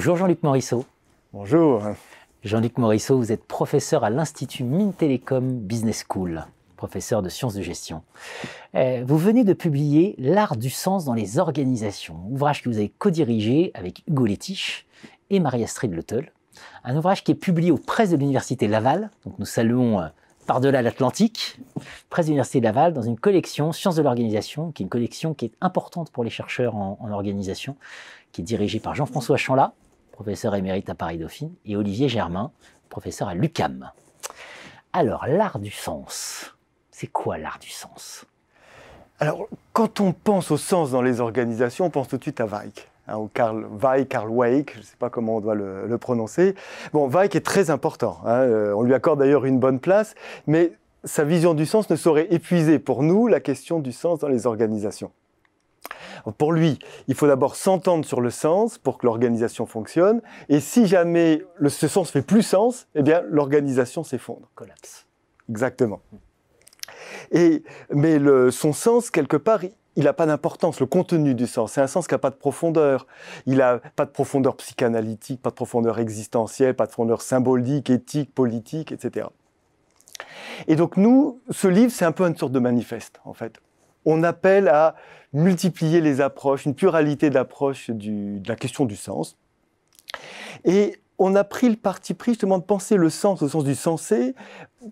Bonjour Jean-Luc Morisseau. Bonjour. Jean-Luc Morisseau, vous êtes professeur à l'Institut Mines Télécom Business School, professeur de sciences de gestion. Euh, vous venez de publier L'art du sens dans les organisations, ouvrage que vous avez co-dirigé avec Hugo Létiche et Marie-Astrid Letel. Un ouvrage qui est publié aux presses de l'Université Laval, donc nous saluons euh, par-delà l'Atlantique, presse de l'Université Laval, dans une collection Sciences de l'organisation, qui est une collection qui est importante pour les chercheurs en, en organisation, qui est dirigée par Jean-François Chanlat, professeur émérite à Paris-Dauphine, et Olivier Germain, professeur à l'UCAM. Alors, l'art du sens, c'est quoi l'art du sens? Alors, quand on pense au sens dans les organisations, on pense tout de suite à Weik. Hein, ou Karl Weik, Karl Weik, je ne sais pas comment on doit le, prononcer. Bon, Weik est très important. Hein, euh, on lui accorde d'ailleurs une bonne place, mais sa vision du sens ne saurait épuiser pour nous la question du sens dans les organisations. Pour lui, il faut d'abord s'entendre sur le sens pour que l'organisation fonctionne. Et si jamais le, ce sens fait plus sens, eh bien, l'organisation s'effondre. Collapse. Exactement. Et, mais le, son sens, quelque part, il n'a pas d'importance, le contenu du sens. C'est un sens qui n'a pas de profondeur. Il n'a pas de profondeur psychanalytique, pas de profondeur existentielle, pas de profondeur symbolique, éthique, politique, etc. Et donc nous, ce livre, c'est un peu une sorte de manifeste, en fait. On appelle à multiplier les approches, une pluralité d'approches de la question du sens. Et on a pris le parti pris justement de penser le sens au sens du sensé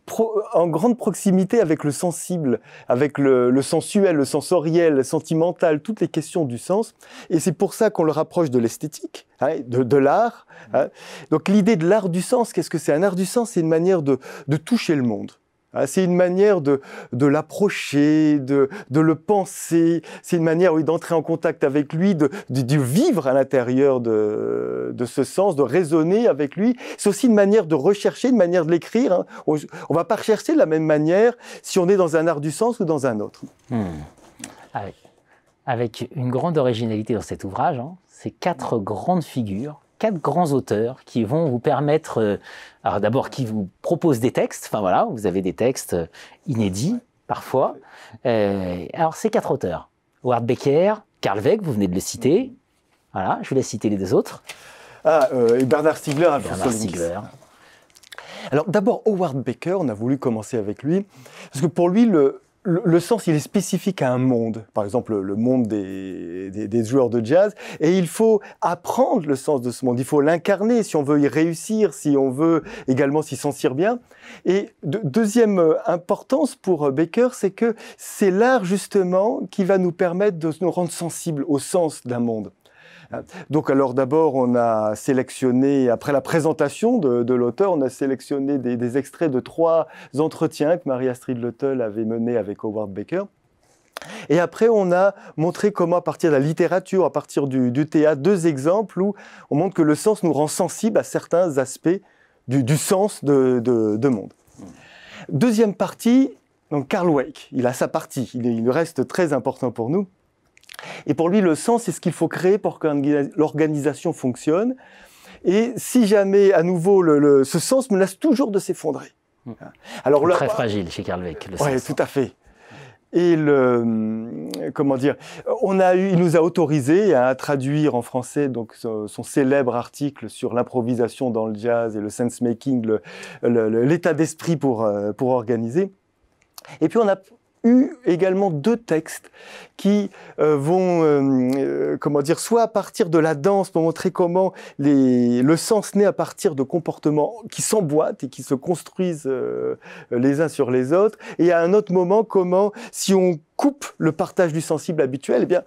pro, en grande proximité avec le sensible, avec le, le, sensuel, le sensoriel, le sentimental, toutes les questions du sens. Et c'est pour ça qu'on le rapproche de l'esthétique, hein, de, de l'art. Hein. Donc l'idée de l'art du sens, qu'est-ce que c'est? Un art du sens, c'est une manière de, de toucher le monde. Ah, c'est une manière de, l'approcher, de, le penser. C'est une manière d'entrer en contact avec lui, de, vivre à l'intérieur de, ce sens, de raisonner avec lui. C'est aussi une manière de rechercher, une manière de l'écrire. Hein. On ne va pas rechercher de la même manière si on est dans un art du sens ou dans un autre. Hmm. Avec, une grande originalité dans cet ouvrage, hein, c'est quatre grandes figures quatre grands auteurs qui vont vous permettre, euh, alors d'abord qui vous proposent des textes, enfin voilà, vous avez des textes inédits parfois. Euh, alors ces quatre auteurs, Howard Becker, Karl Weg, vous venez de le citer, voilà, je vous laisse citer les deux autres. Ah, euh, et Bernard Stiegler, Bernard Stiegler. Alors d'abord Howard Baker, on a voulu commencer avec lui, parce que pour lui le, le, sens, il est spécifique à un monde, par exemple le monde des, des, joueurs de jazz, et il faut apprendre le sens de ce monde, il faut l'incarner si on veut y réussir, si on veut également s'y sentir bien. Et de, deuxième importance pour Baker, c'est que c'est l'art justement qui va nous permettre de nous rendre sensibles au sens d'un monde. Donc alors d'abord on a sélectionné, après la présentation de, l'auteur, on a sélectionné des, extraits de trois entretiens que Marie-Astrid Letel avait menés avec Howard Baker. Et après, on a montré comment, à partir de la littérature, à partir du, théâtre, deux exemples où on montre que le sens nous rend sensibles à certains aspects du, sens de, de, de, monde. Deuxième partie, donc Carl Wake, il a sa partie, il reste très important pour nous. Et pour lui, le sens, c'est ce qu'il faut créer pour que l'organisation fonctionne. Et si jamais, à nouveau, le, le, ce sens menace toujours de s'effondrer. Alors là, très fragile chez Karl Weick. Oui, tout à fait. Et le, comment dire, on a eu, il nous a autorisé à traduire en français donc son, son célèbre article sur l'improvisation dans le jazz et le sense making, l'état d'esprit pour pour organiser. Et puis on a eu également deux textes qui euh, vont, euh, comment dire, soit à partir de la danse pour montrer comment les, le sens naît à partir de comportements qui s'emboîtent et qui se construisent euh, les uns sur les autres, et à un autre moment comment, si on coupe le partage du sensible habituel, eh bien,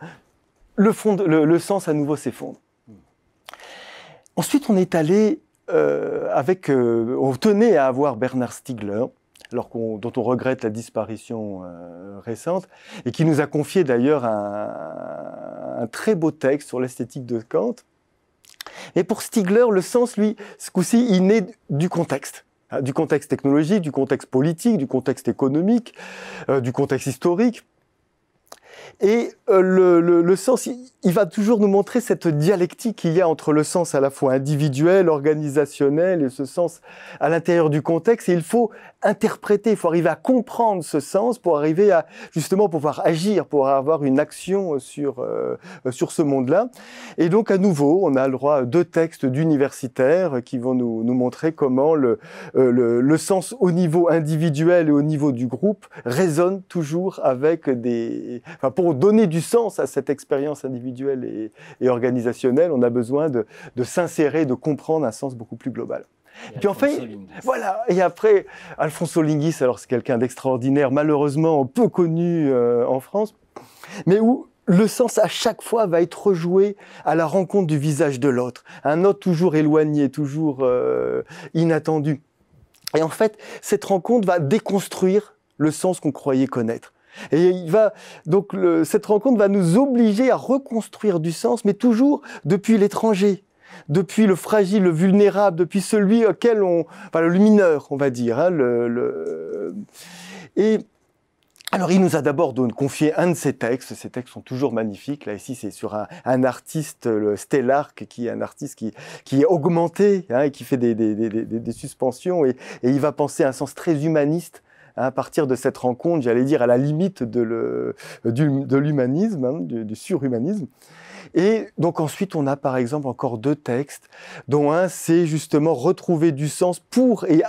le, fond, le sens à nouveau s'effondre. Ensuite, on est allé avec, on tenait à avoir Bernard Stiegler, alors dont on regrette la disparition euh, récente, et qui nous a confié d'ailleurs un, très beau texte sur l'esthétique de Kant. Et pour Stigler, le sens, lui, ce coup-ci, il naît du contexte hein, du contexte technologique, du contexte politique, du contexte économique, euh, du contexte historique. Et euh, le, sens, il, va toujours nous montrer cette dialectique qu'il y a entre le sens à la fois individuel, organisationnel et ce sens à l'intérieur du contexte. Et il faut interpréter, il faut arriver à comprendre ce sens pour arriver à justement pouvoir agir, pour avoir une action sur, euh, sur ce monde-là. Et donc à nouveau, on a le droit à deux textes d'universitaires qui vont nous, nous, montrer comment le, euh, le, le sens au niveau individuel et au niveau du groupe résonne toujours avec des... Enfin, pour donner du sens à cette expérience individuelle et, organisationnelle, on a besoin de, s'insérer, de comprendre un sens beaucoup plus global. Et, puis en fait, voilà. Et après, Alfonso Linguis, alors c'est quelqu'un d'extraordinaire, malheureusement peu connu euh, en France, mais où le sens à chaque fois va être rejoué à la rencontre du visage de l'autre, un autre toujours éloigné, toujours euh, inattendu. Et en fait, cette rencontre va déconstruire le sens qu'on croyait connaître. Et il va donc cette rencontre va nous obliger à reconstruire du sens, mais toujours depuis l'étranger, depuis le fragile, le vulnérable, depuis celui auquel on, enfin le mineur, on va dire. Hein, Et alors, il nous a d'abord confié un de ses textes. Ces textes sont toujours magnifiques. Là, ici, c'est sur un, artiste, le Stellark, qui est un artiste qui, qui est augmenté hein, et qui fait des, des, suspensions. Et, et, il va penser un sens très humaniste à partir de cette rencontre, j'allais dire à la limite de l'humanisme, hein, du, surhumanisme. Et donc ensuite, on a par exemple encore deux textes, dont un, c'est justement retrouver du sens pour et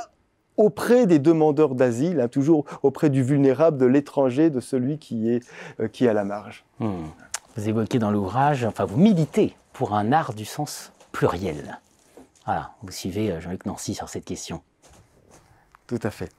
auprès des demandeurs d'asile, hein, toujours auprès du vulnérable, de l'étranger, de celui qui est, euh, qui à la marge. Hmm. Vous évoquez dans l'ouvrage, enfin vous militez pour un art du sens pluriel. Voilà, vous suivez euh, Jean-Luc Nancy sur cette question. Tout à fait.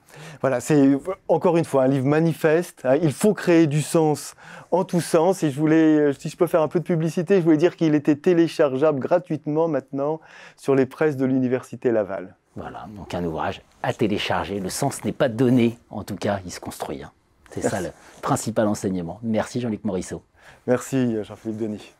Voilà, c'est encore une fois un livre manifeste. Hein. Il faut créer du sens en tout sens. Et je voulais, euh, si je peux faire un peu de publicité, je voulais dire qu'il était téléchargeable gratuitement maintenant sur les presses de l'Université Laval. Voilà, donc un ouvrage à télécharger. Le sens n'est pas donné, en tout cas, il se construit. Hein. C'est ça le principal enseignement. Merci Jean-Luc Morisseau. Merci Jean-Philippe Denis.